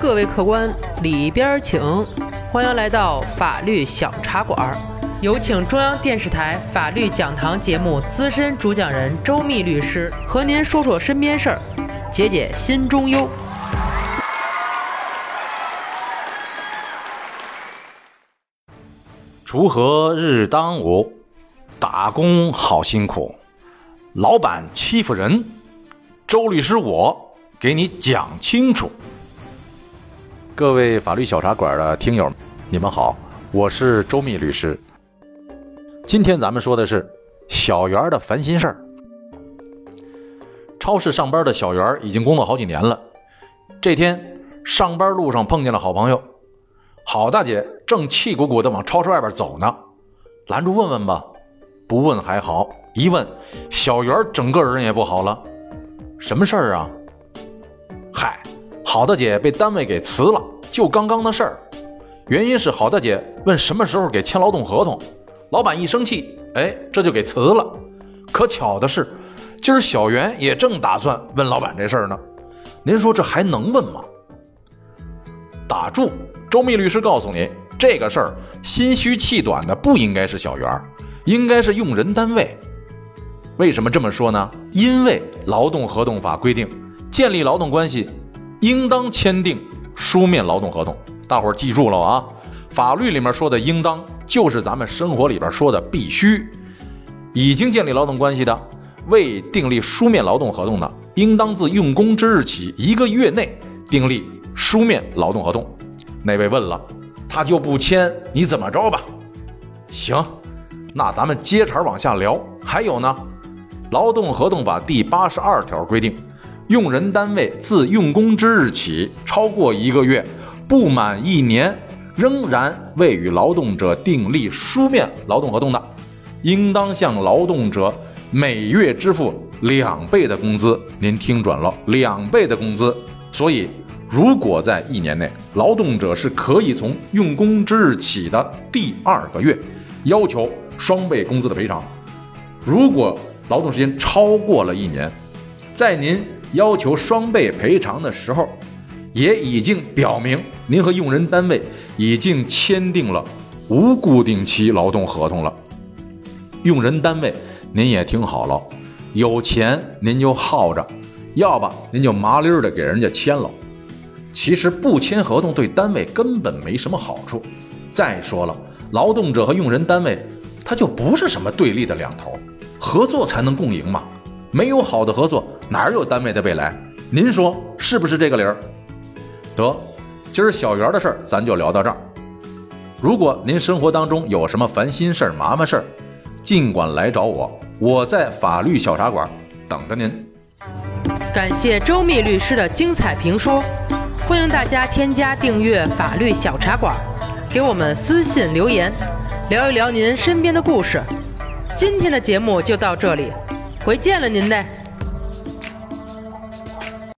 各位客官里边请，欢迎来到法律小茶馆。有请中央电视台法律讲堂节目资深主讲人周密律师和您说说身边事儿，解解心中忧。锄禾日当午，打工好辛苦，老板欺负人，周律师我给你讲清楚。各位法律小茶馆的听友，你们好，我是周密律师。今天咱们说的是小袁的烦心事儿。超市上班的小袁已经工作好几年了。这天上班路上碰见了好朋友，好大姐正气鼓鼓的往超市外边走呢，拦住问问吧，不问还好，一问小袁整个人也不好了。什么事儿啊？嗨，好大姐被单位给辞了，就刚刚的事儿。原因是郝大姐问什么时候给签劳动合同。老板一生气，哎，这就给辞了。可巧的是，今儿小袁也正打算问老板这事儿呢。您说这还能问吗？打住！周密律师告诉你，这个事儿心虚气短的不应该是小袁，应该是用人单位。为什么这么说呢？因为劳动合同法规定，建立劳动关系应当签订书面劳动合同。大伙儿记住了啊！法律里面说的应当。就是咱们生活里边说的必须，已经建立劳动关系的，未订立书面劳动合同的，应当自用工之日起一个月内订立书面劳动合同。那位问了，他就不签，你怎么着吧？行，那咱们接茬往下聊。还有呢，《劳动合同法》第八十二条规定，用人单位自用工之日起超过一个月，不满一年。仍然未与劳动者订立书面劳动合同的，应当向劳动者每月支付两倍的工资。您听准了，两倍的工资。所以，如果在一年内，劳动者是可以从用工之日起的第二个月要求双倍工资的赔偿。如果劳动时间超过了一年，在您要求双倍赔偿的时候。也已经表明，您和用人单位已经签订了无固定期劳动合同了。用人单位，您也听好了，有钱您就耗着，要不您就麻利儿的给人家签了。其实不签合同对单位根本没什么好处。再说了，劳动者和用人单位，他就不是什么对立的两头，合作才能共赢嘛。没有好的合作，哪有单位的未来？您说是不是这个理儿？得，今儿小袁的事儿咱就聊到这儿。如果您生活当中有什么烦心事儿、麻烦事儿，尽管来找我，我在法律小茶馆等着您。感谢周密律师的精彩评说，欢迎大家添加订阅法律小茶馆，给我们私信留言，聊一聊您身边的故事。今天的节目就到这里，回见了您嘞。